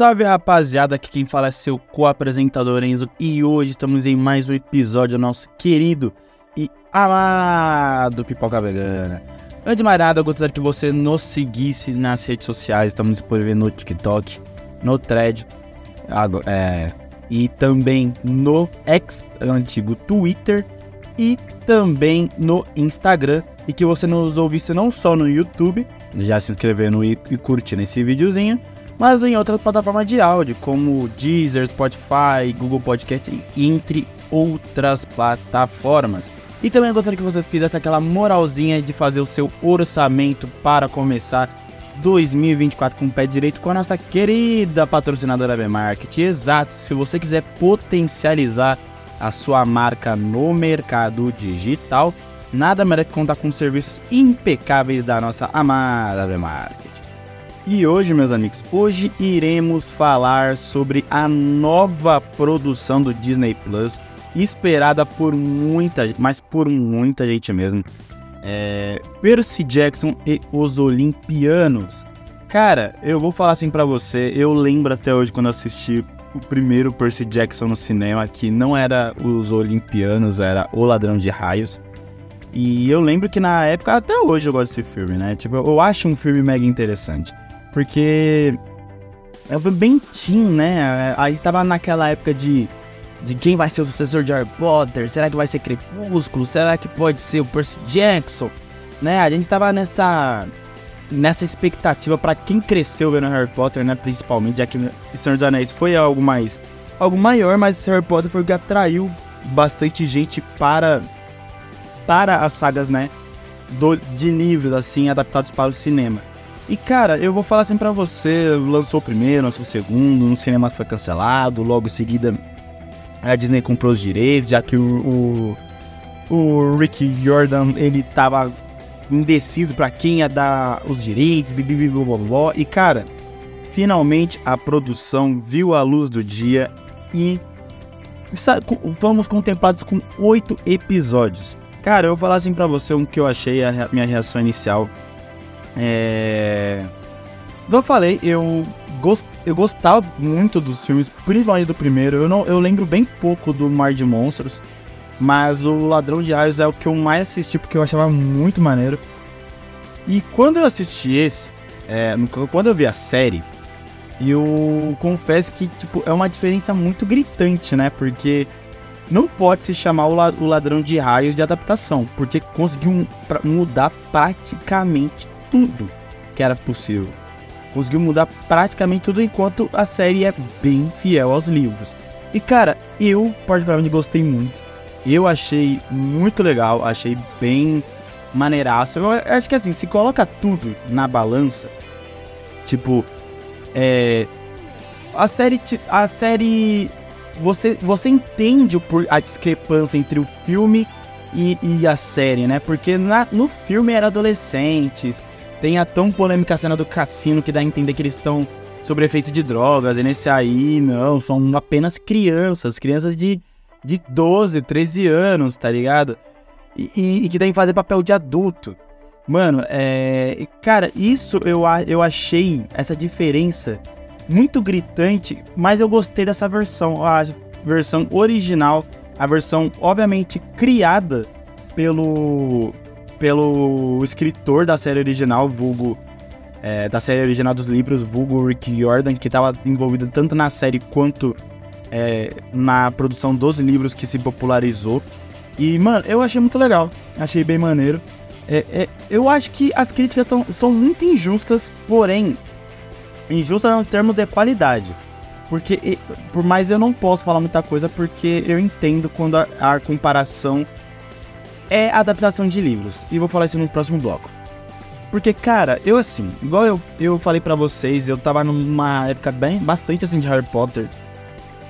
Salve rapaziada, aqui quem fala é seu co-apresentador Enzo e hoje estamos em mais um episódio do nosso querido e amado Pipoca Vegana. Antes de mais nada, eu gostaria que você nos seguisse nas redes sociais, estamos disponíveis no TikTok, no Thread é, e também no ex antigo Twitter e também no Instagram e que você nos ouvisse não só no YouTube, já se inscrevendo e, e curtindo esse videozinho, mas em outras plataformas de áudio, como Deezer, Spotify, Google Podcast, entre outras plataformas. E também gostaria que você fizesse aquela moralzinha de fazer o seu orçamento para começar 2024 com o pé direito com a nossa querida patrocinadora B-Market. Exato, se você quiser potencializar a sua marca no mercado digital, nada melhor que contar com serviços impecáveis da nossa amada B-Market. E hoje, meus amigos, hoje iremos falar sobre a nova produção do Disney Plus, esperada por muita, mas por muita gente mesmo. É Percy Jackson e os Olimpianos. Cara, eu vou falar assim para você, eu lembro até hoje quando assisti o primeiro Percy Jackson no cinema, que não era os Olimpianos, era O Ladrão de Raios. E eu lembro que na época, até hoje eu gosto desse filme, né? Tipo, eu acho um filme mega interessante. Porque eu fui bem teen, né? Aí tava naquela época de, de quem vai ser o sucessor de Harry Potter, será que vai ser Crepúsculo, será que pode ser o Percy Jackson, né? A gente tava nessa nessa expectativa para quem cresceu vendo Harry Potter, né, principalmente, já que o Senhor dos Anéis foi algo mais algo maior, mas Harry Potter foi o que atraiu bastante gente para para as sagas, né, do, de livros assim adaptados para o cinema. E cara, eu vou falar assim pra você, lançou o primeiro, lançou o segundo, no cinema foi cancelado, logo em seguida a Disney comprou os direitos, já que o, o, o Rick Jordan, ele tava indeciso para quem ia dar os direitos, blá, e cara, finalmente a produção viu a luz do dia e fomos contemplados com oito episódios. Cara, eu vou falar assim pra você um que eu achei a minha reação inicial é... Como eu falei, eu, gost... eu gostava muito dos filmes, principalmente do primeiro. Eu, não... eu lembro bem pouco do Mar de Monstros, mas o Ladrão de Raios é o que eu mais assisti porque eu achava muito maneiro. E quando eu assisti esse, é... quando eu vi a série, eu confesso que tipo, é uma diferença muito gritante, né? Porque não pode se chamar o Ladrão de Raios de adaptação, porque conseguiu mudar praticamente tudo que era possível. Conseguiu mudar praticamente tudo enquanto a série é bem fiel aos livros. E cara, eu particularmente gostei muito. Eu achei muito legal, achei bem maneiraço. Eu acho que assim, se coloca tudo na balança, tipo, é. A série. A série. Você, você entende a discrepância entre o filme e, e a série, né? Porque na, no filme era adolescentes, tem a tão polêmica cena do cassino que dá a entender que eles estão sobre efeito de drogas. E nesse aí, não, são apenas crianças, crianças de, de 12, 13 anos, tá ligado? E, e, e que devem fazer papel de adulto. Mano, é. Cara, isso eu, eu achei essa diferença muito gritante, mas eu gostei dessa versão, a versão original, a versão obviamente criada pelo pelo escritor da série original, vulgo é, da série original dos livros, vulgo Rick Jordan, que estava envolvido tanto na série quanto é, na produção dos livros que se popularizou. E, mano, eu achei muito legal, achei bem maneiro. É, é eu acho que as críticas tão, são muito injustas, porém, injustas no termo de qualidade. Porque, por mais eu não posso falar muita coisa, porque eu entendo quando a, a comparação é adaptação de livros. E vou falar isso no próximo bloco. Porque, cara, eu assim, igual eu, eu falei para vocês, eu tava numa época bem, bastante assim de Harry Potter.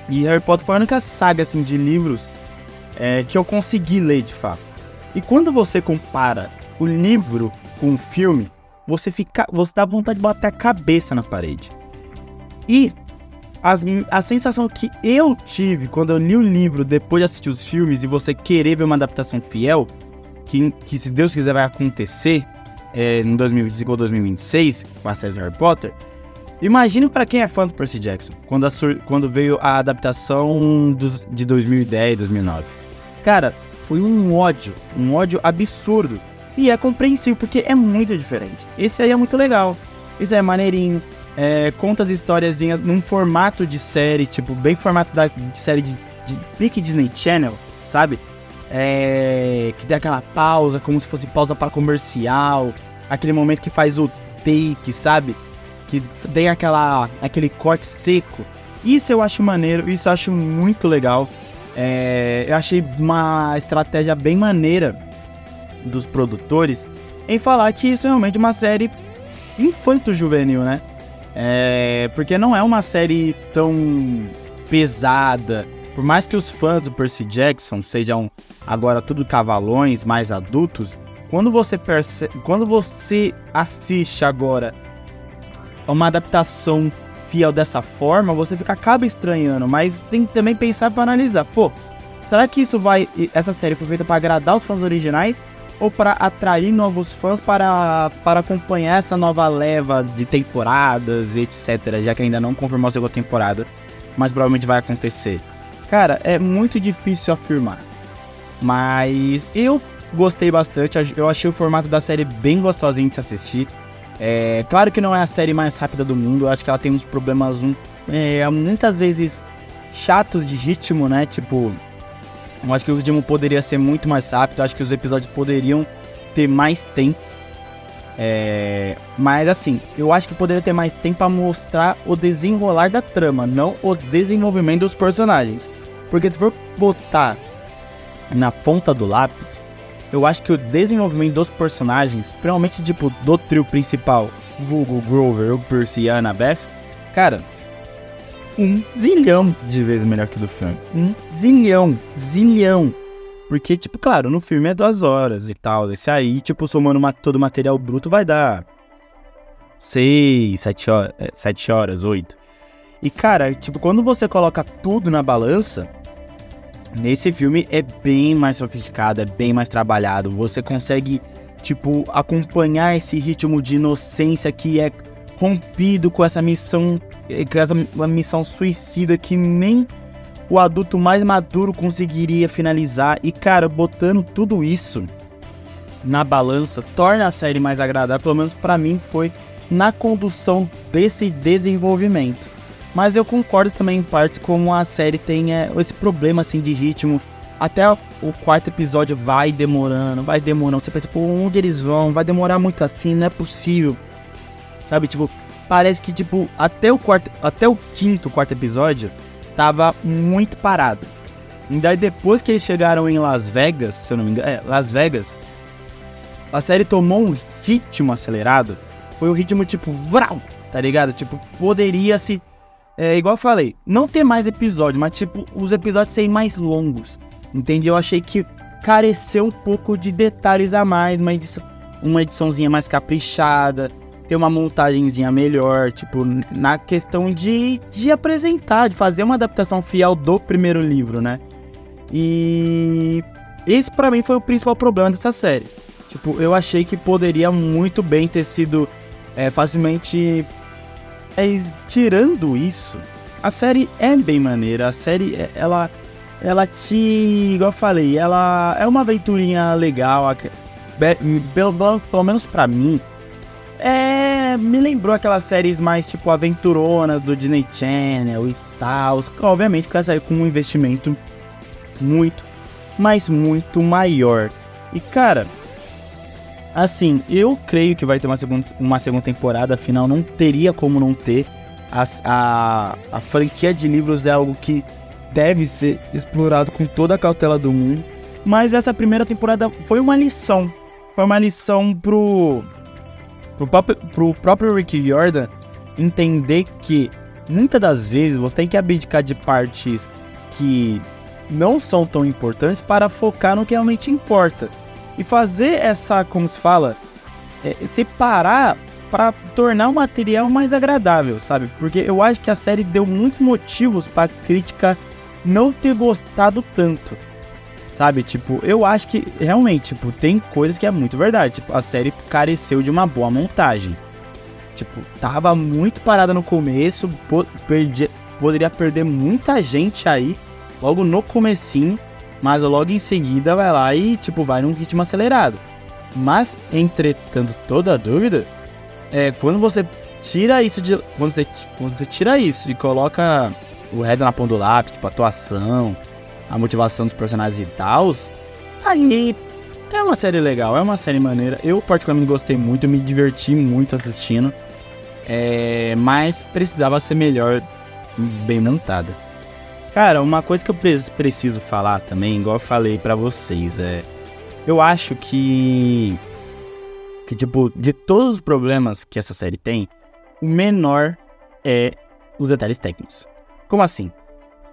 E Harry Potter foi a única saga assim de livros é, que eu consegui ler de fato. E quando você compara o livro com o filme, você fica, você dá vontade de bater a cabeça na parede. E as, a sensação que eu tive quando eu li o livro depois de assistir os filmes e você querer ver uma adaptação fiel, que, que se Deus quiser vai acontecer é, em 2025 ou 2026 com a série Harry Potter, Imagine para quem é fã do Percy Jackson, quando, quando veio a adaptação dos, de 2010, 2009. Cara, foi um ódio, um ódio absurdo. E é compreensível, porque é muito diferente. Esse aí é muito legal. Esse aí é maneirinho. É, conta as histórias num formato de série, tipo, bem formato da, de série de, de Big Disney Channel, sabe? É, que tem aquela pausa, como se fosse pausa para comercial. Aquele momento que faz o take, sabe? que tem aquela, aquele corte seco. Isso eu acho maneiro, isso eu acho muito legal. É, eu achei uma estratégia bem maneira dos produtores em falar que isso é realmente uma série infanto-juvenil, né? É, porque não é uma série tão pesada. Por mais que os fãs do Percy Jackson sejam agora tudo cavalões mais adultos, quando você percebe, quando você assiste agora uma adaptação fiel dessa forma, você fica, acaba estranhando, mas tem que também pensar para analisar, pô, será que isso vai essa série foi feita para agradar os fãs originais ou para atrair novos fãs para, para acompanhar essa nova leva de temporadas etc, já que ainda não confirmou a segunda temporada, mas provavelmente vai acontecer. Cara, é muito difícil afirmar. Mas eu gostei bastante, eu achei o formato da série bem gostosinho de se assistir. É, claro que não é a série mais rápida do mundo, eu acho que ela tem uns problemas um, é, muitas vezes chatos de ritmo, né? Tipo, eu acho que o ritmo poderia ser muito mais rápido, acho que os episódios poderiam ter mais tempo. É, mas assim, eu acho que poderia ter mais tempo para mostrar o desenrolar da trama, não o desenvolvimento dos personagens. Porque se for botar na ponta do lápis, eu acho que o desenvolvimento dos personagens, principalmente tipo do trio principal, Google, Grover, o Percy e a Annabeth, cara, um zilhão de vezes melhor que o do filme. Um zilhão, zilhão. Porque, tipo, claro, no filme é duas horas e tal. Esse aí, tipo, somando uma, todo o material bruto, vai dar seis, sete horas, é, sete horas, oito. E, cara, tipo, quando você coloca tudo na balança, Nesse filme é bem mais sofisticado, é bem mais trabalhado. Você consegue, tipo, acompanhar esse ritmo de inocência que é rompido com essa missão, com essa missão suicida que nem o adulto mais maduro conseguiria finalizar. E, cara, botando tudo isso na balança torna a série mais agradável, pelo menos para mim foi na condução desse desenvolvimento. Mas eu concordo também em partes como a série tem é, esse problema assim de ritmo. Até o quarto episódio vai demorando, vai demorando. Você pensa, por onde eles vão? Vai demorar muito assim, não é possível. Sabe, tipo, parece que tipo até o quarto, até o quinto, quarto episódio tava muito parado. E daí depois que eles chegaram em Las Vegas, se eu não me engano, é, Las Vegas, a série tomou um ritmo acelerado. Foi um ritmo tipo, vrau, tá ligado? Tipo, poderia se é igual eu falei, não ter mais episódio, mas tipo, os episódios serem mais longos. Entende? Eu achei que careceu um pouco de detalhes a mais, uma, edição, uma ediçãozinha mais caprichada, ter uma montagenzinha melhor, tipo, na questão de, de apresentar, de fazer uma adaptação fiel do primeiro livro, né? E esse para mim foi o principal problema dessa série. Tipo, eu achei que poderia muito bem ter sido é, facilmente mas tirando isso, a série é bem maneira. A série, é, ela, ela te, igual eu falei, ela é uma aventurinha legal. Pelo, pelo menos para mim, me lembrou aquelas séries mais tipo aventurona do Disney Channel e tal. Obviamente que saiu com um investimento muito, mas muito maior. E cara, Assim, eu creio que vai ter uma segunda, uma segunda temporada, afinal não teria como não ter. A, a, a franquia de livros é algo que deve ser explorado com toda a cautela do mundo. Mas essa primeira temporada foi uma lição. Foi uma lição pro, próprio, pro próprio Rick Jordan entender que muitas das vezes você tem que abdicar de partes que não são tão importantes para focar no que realmente importa e fazer essa, como se fala, é, separar para tornar o material mais agradável, sabe? Porque eu acho que a série deu muitos motivos para crítica não ter gostado tanto. Sabe, tipo, eu acho que realmente, tipo, tem coisas que é muito verdade. Tipo, a série careceu de uma boa montagem. Tipo, tava muito parada no começo, perdi, poderia perder muita gente aí, logo no comecinho, mas logo em seguida vai lá e, tipo, vai num ritmo acelerado. Mas, entretanto, toda dúvida, é quando você tira isso de. Quando você, quando você tira isso e coloca o resto na ponta do lápis, tipo, a atuação, a motivação dos personagens e tal, aí é uma série legal, é uma série maneira. Eu particularmente gostei muito, me diverti muito assistindo. É, mas precisava ser melhor, bem montada. Cara, uma coisa que eu preciso falar também, igual eu falei para vocês, é. Eu acho que. Que, tipo, de todos os problemas que essa série tem, o menor é os detalhes técnicos. Como assim?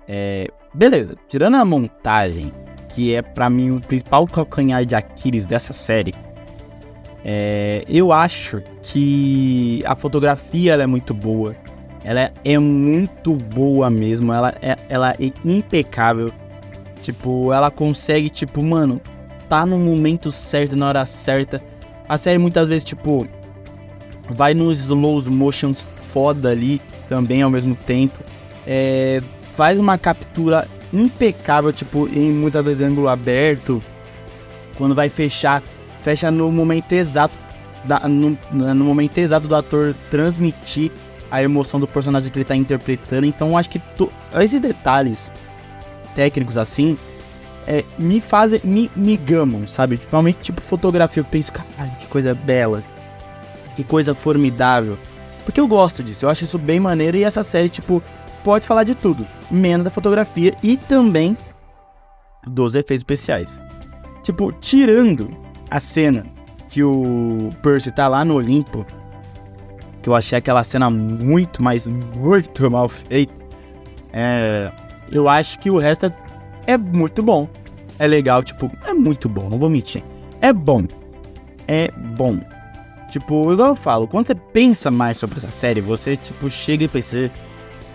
É, beleza, tirando a montagem, que é para mim o principal calcanhar de Aquiles dessa série, é, eu acho que a fotografia é muito boa. Ela é muito boa mesmo. Ela é, ela é impecável. Tipo, ela consegue, tipo, mano, tá no momento certo, na hora certa. A série muitas vezes, tipo, vai nos slow motions foda ali também ao mesmo tempo. É, faz uma captura impecável, tipo, em muitas vezes ângulo aberto. Quando vai fechar, fecha no momento exato, da, no, no, momento exato do ator transmitir a emoção do personagem que ele tá interpretando. Então acho que esses detalhes técnicos assim é, me fazem, me, me gamam, sabe? Principalmente tipo fotografia, eu penso, caralho, que coisa bela, que coisa formidável. Porque eu gosto disso, eu acho isso bem maneiro e essa série, tipo, pode falar de tudo, menos da fotografia e também dos efeitos especiais. Tipo, tirando a cena que o Percy tá lá no Olimpo, que eu achei aquela cena muito, mas muito mal feita, é, eu acho que o resto é, é muito bom. É legal, tipo, é muito bom, não vou mentir. É bom. É bom. Tipo, igual eu falo, quando você pensa mais sobre essa série, você, tipo, chega e pensa,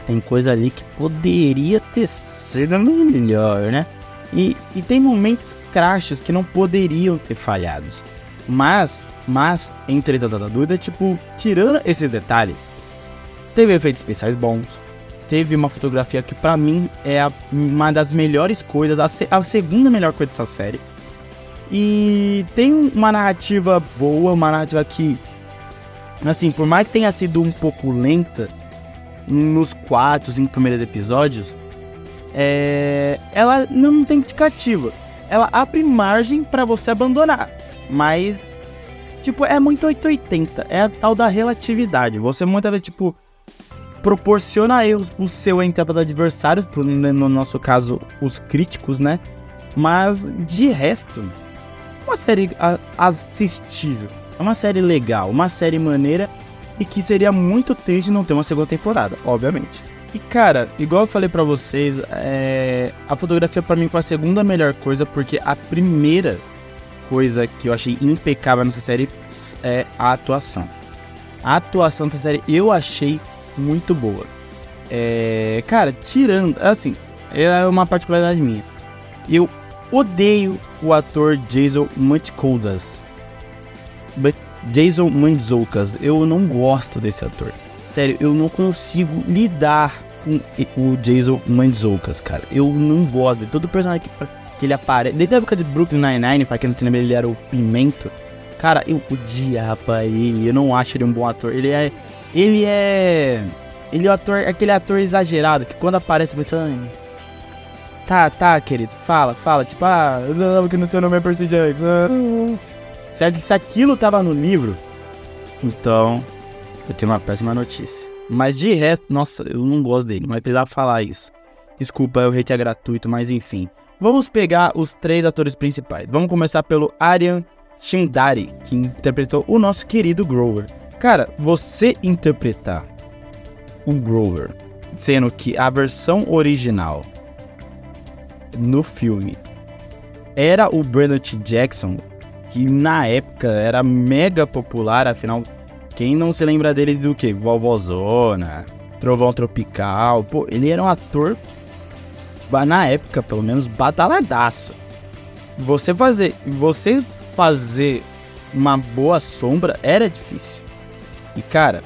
tem coisa ali que poderia ter sido melhor, né? E, e tem momentos crashes que não poderiam ter falhados. Mas, mas, entretanto da dúvida, tipo, tirando esse detalhe, teve efeitos especiais bons, teve uma fotografia que para mim é a, uma das melhores coisas, a, se, a segunda melhor coisa dessa série. E tem uma narrativa boa, uma narrativa que, assim, por mais que tenha sido um pouco lenta, nos quatro, cinco primeiros episódios, é, ela não tem indicativa. Ela abre margem para você abandonar. Mas, tipo, é muito 880. É a tal da relatividade. Você muitas vezes, tipo, proporciona erros pro seu intérprete adversário, pro, no nosso caso, os críticos, né? Mas, de resto, uma série assistível. É uma série legal, uma série maneira e que seria muito triste não ter uma segunda temporada, obviamente. E cara, igual eu falei para vocês, é... a fotografia para mim foi a segunda melhor coisa, porque a primeira coisa que eu achei impecável nessa série é a atuação. A atuação dessa série eu achei muito boa. É... Cara, tirando, assim, é uma particularidade minha. Eu odeio o ator Jason Mantzoukas. Jason Mantzoukas, eu não gosto desse ator. Sério, eu não consigo lidar com o Jason Mantzoukas, cara. Eu não gosto de todo personagem que, ele aparece. Desde a época de Brooklyn Nine-Nine, pra quem não se lembra, ele era o Pimento. Cara, eu odiava ele, eu não acho ele um bom ator. Ele é. Ele é. Ele é o ator, aquele ator exagerado que quando aparece você. Tá, tá, querido, fala, fala. Tipo, ah, não, que no seu nome é Percy Jackson. Se, se aquilo tava no livro, então eu tenho uma péssima notícia. Mas de resto, nossa, eu não gosto dele, mas precisava falar isso. Desculpa, o hate é gratuito, mas enfim. Vamos pegar os três atores principais. Vamos começar pelo Aryan Shindari, que interpretou o nosso querido Grover. Cara, você interpretar o Grover, sendo que a versão original no filme era o Brandon T. Jackson, que na época era mega popular, afinal, quem não se lembra dele do que? Vovozona, Trovão Tropical, pô, ele era um ator, na época pelo menos, batalhadaço. Você fazer, você fazer uma boa sombra era difícil. E cara,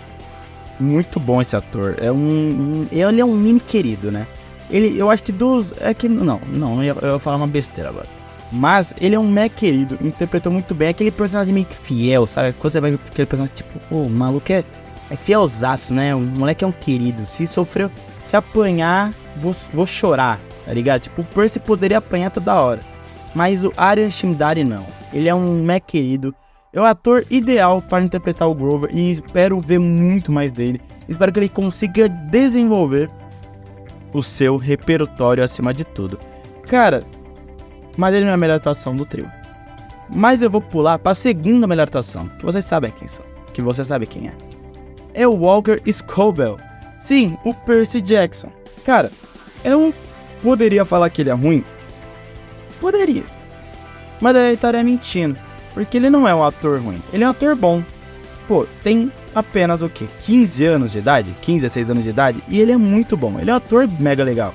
muito bom esse ator. É um, um, ele é um mini querido, né? Ele, eu acho que dos. É que. Não, não, eu, eu falar uma besteira agora. Mas ele é um meh querido, interpretou muito bem aquele personagem meio fiel, sabe? Quando você vai ver aquele personagem, tipo, o maluco é, é fielzaço, né? O moleque é um querido. Se sofreu, se apanhar, vou, vou chorar, tá ligado? Tipo, o Percy poderia apanhar toda hora. Mas o Aryan Shimdari não. Ele é um meh querido. É o ator ideal para interpretar o Grover e espero ver muito mais dele. Espero que ele consiga desenvolver o seu repertório acima de tudo. Cara, mas ele não é a melhor atuação do trio. Mas eu vou pular para a segunda melhor atuação, que vocês sabem quem são, que você sabe quem é. É o Walker Scobell. Sim, o Percy Jackson. Cara, eu não poderia falar que ele é ruim? Poderia. Mas eu estaria mentindo, porque ele não é um ator ruim, ele é um ator bom. Pô, tem apenas o quê? 15 anos de idade? 15 a 6 anos de idade? E ele é muito bom, ele é um ator mega legal.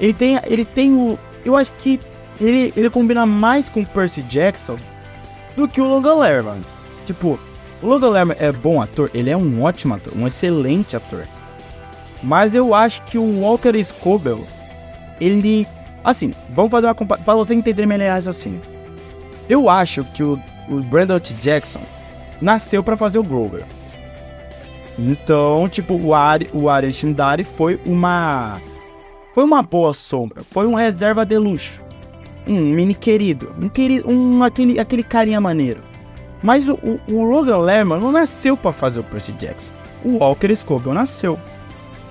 Ele tem, ele tem o. Eu acho que ele, ele combina mais com o Percy Jackson do que o Logan Lerman. Tipo, o Logan Lerman é bom ator, ele é um ótimo ator, um excelente ator. Mas eu acho que o Walker Scobell, ele. Assim, vamos fazer uma comparação. Pra você entender melhor assim. Eu acho que o, o Brandon T. Jackson nasceu para fazer o Grover. Então, tipo, o Ari, o Ari Shindari foi uma. Foi uma boa sombra. Foi um reserva de luxo um mini querido, um querido, um aquele, aquele carinha maneiro. Mas o, o, o Logan Lerman não nasceu para fazer o Percy Jackson. O Walker Scobell nasceu,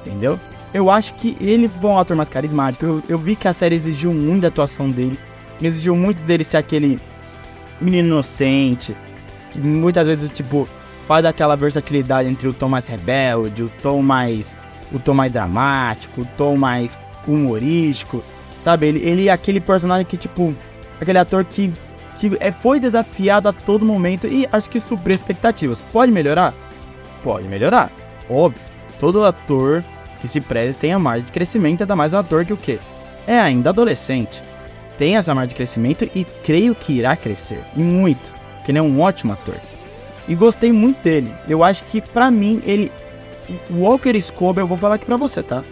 entendeu? Eu acho que ele foi um ator mais carismático. Eu, eu vi que a série exigiu muito da atuação dele, exigiu muito dele ser aquele menino inocente, que muitas vezes tipo faz aquela versatilidade entre o tom mais rebelde, o tom mais o tom mais dramático, o tom mais humorístico. Sabe, ele, ele é aquele personagem que, tipo, aquele ator que, que é, foi desafiado a todo momento e acho que supriu expectativas. Pode melhorar? Pode melhorar. Óbvio. Todo ator que se preze tem a margem de crescimento, ainda mais um ator que o quê? É ainda adolescente. Tem essa margem de crescimento e creio que irá crescer. E muito. Que ele é um ótimo ator. E gostei muito dele. Eu acho que para mim ele. Walker Scobell, eu vou falar aqui pra você, tá?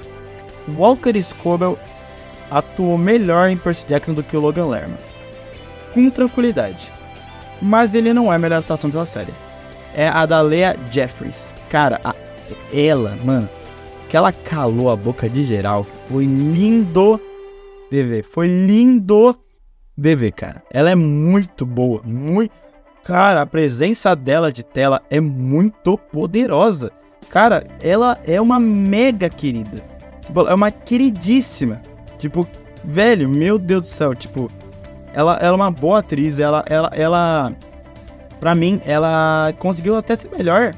Walker Scobell atuou melhor em Percy Jackson do que o Logan Lerman. Com tranquilidade. Mas ele não é a melhor atuação dessa série. É a da Lea Jeffries. Cara, a, ela, mano, que ela calou a boca de geral. Foi lindo de ver. Foi lindo de ver, cara. Ela é muito boa. Muito. Cara, a presença dela de tela é muito poderosa. Cara, ela é uma mega querida. Tipo, é uma queridíssima. Tipo, velho, meu Deus do céu, tipo, ela, ela é uma boa atriz, ela, ela, ela, pra mim, ela conseguiu até ser melhor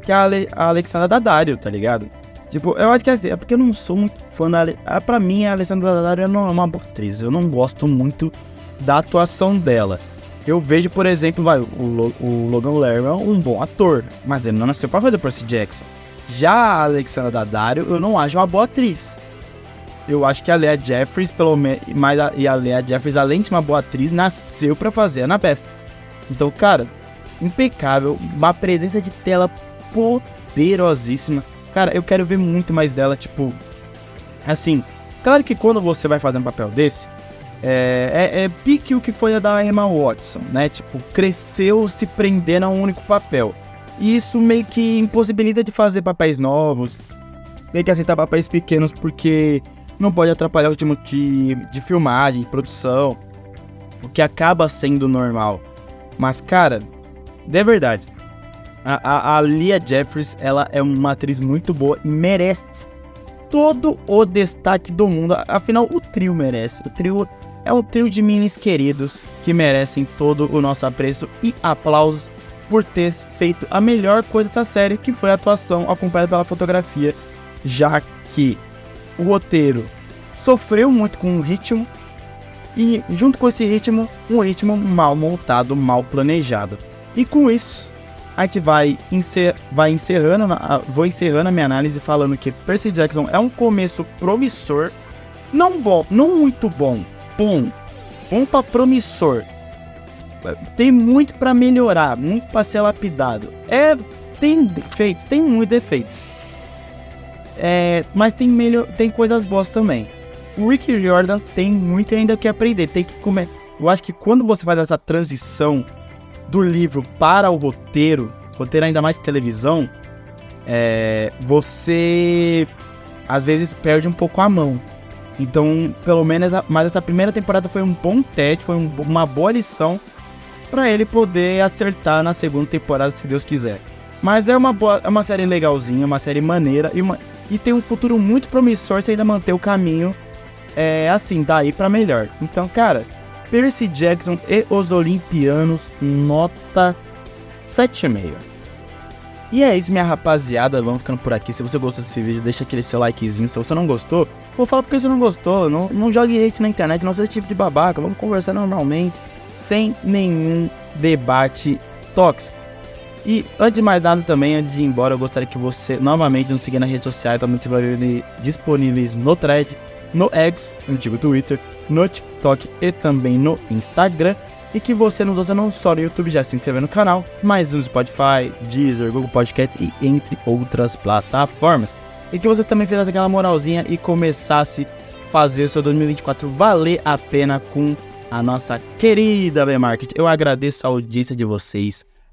que a, Ale, a Alexandra Daddario, tá ligado? Tipo, eu acho que é assim, é porque eu não sou muito fã da. Ah, pra mim, a Alessandra Daddario não é uma boa atriz. Eu não gosto muito da atuação dela. Eu vejo, por exemplo, vai, o, o Logan Lerman é um bom ator, mas ele não nasceu pra fazer Percy Jackson. Já a Alexandra Daddario, eu não acho uma boa atriz eu acho que a Lea Jeffries, pelo menos, e a Lea Jeffries, além de uma boa atriz, nasceu para fazer a Annabeth. Então, cara, impecável, uma presença de tela poderosíssima. Cara, eu quero ver muito mais dela, tipo, assim, claro que quando você vai fazer um papel desse, é, é, é pique o que foi a da Emma Watson, né? Tipo, cresceu se prendendo a um único papel. E isso meio que impossibilita de fazer papéis novos, meio que aceitar papéis pequenos, porque não pode atrapalhar o ritmo de, de filmagem, de produção, o que acaba sendo normal. Mas, cara, de verdade, a, a, a Lia Jeffries, ela é uma atriz muito boa e merece todo o destaque do mundo. Afinal, o trio merece. O trio é um trio de minis queridos que merecem todo o nosso apreço e aplausos por ter feito a melhor coisa dessa série, que foi a atuação acompanhada pela fotografia, já que o roteiro sofreu muito com o ritmo e junto com esse ritmo, um ritmo mal montado, mal planejado. E com isso, a gente vai, encer vai encerrando, vou encerrando a minha análise falando que Percy Jackson é um começo promissor, não bom, não muito bom, bom, bom para promissor. Tem muito para melhorar, muito para ser lapidado. É, tem defeitos, tem muitos defeitos. É, mas tem, melhor, tem coisas boas também. O Rick Jordan tem muito ainda que aprender. Tem que comer. Eu acho que quando você faz essa transição do livro para o roteiro, roteiro ainda mais de televisão, é, você às vezes perde um pouco a mão. Então, pelo menos, mas essa primeira temporada foi um bom teste, foi um, uma boa lição para ele poder acertar na segunda temporada, se Deus quiser. Mas é uma, boa, é uma série legalzinha, uma série maneira e, uma, e tem um futuro muito promissor se ainda manter o caminho é, assim, daí para melhor. Então, cara, Percy Jackson e os Olimpianos, nota 7,5. E é isso, minha rapaziada. Vamos ficando por aqui. Se você gostou desse vídeo, deixa aquele seu likezinho. Se você não gostou, vou falar porque você não gostou. Não, não jogue hate na internet, não seja tipo de babaca. Vamos conversar normalmente, sem nenhum debate tóxico. E antes de mais nada também, antes de ir embora, eu gostaria que você novamente nos siga nas redes sociais, também disponíveis no thread, no X, antigo Twitter, no TikTok e também no Instagram e que você nos ouça não só no YouTube, já se inscrever no canal, mas no Spotify, Deezer, Google Podcast e entre outras plataformas. E que você também fizesse aquela moralzinha e começasse a fazer o seu 2024 valer a pena com a nossa querida B-Market. Eu agradeço a audiência de vocês.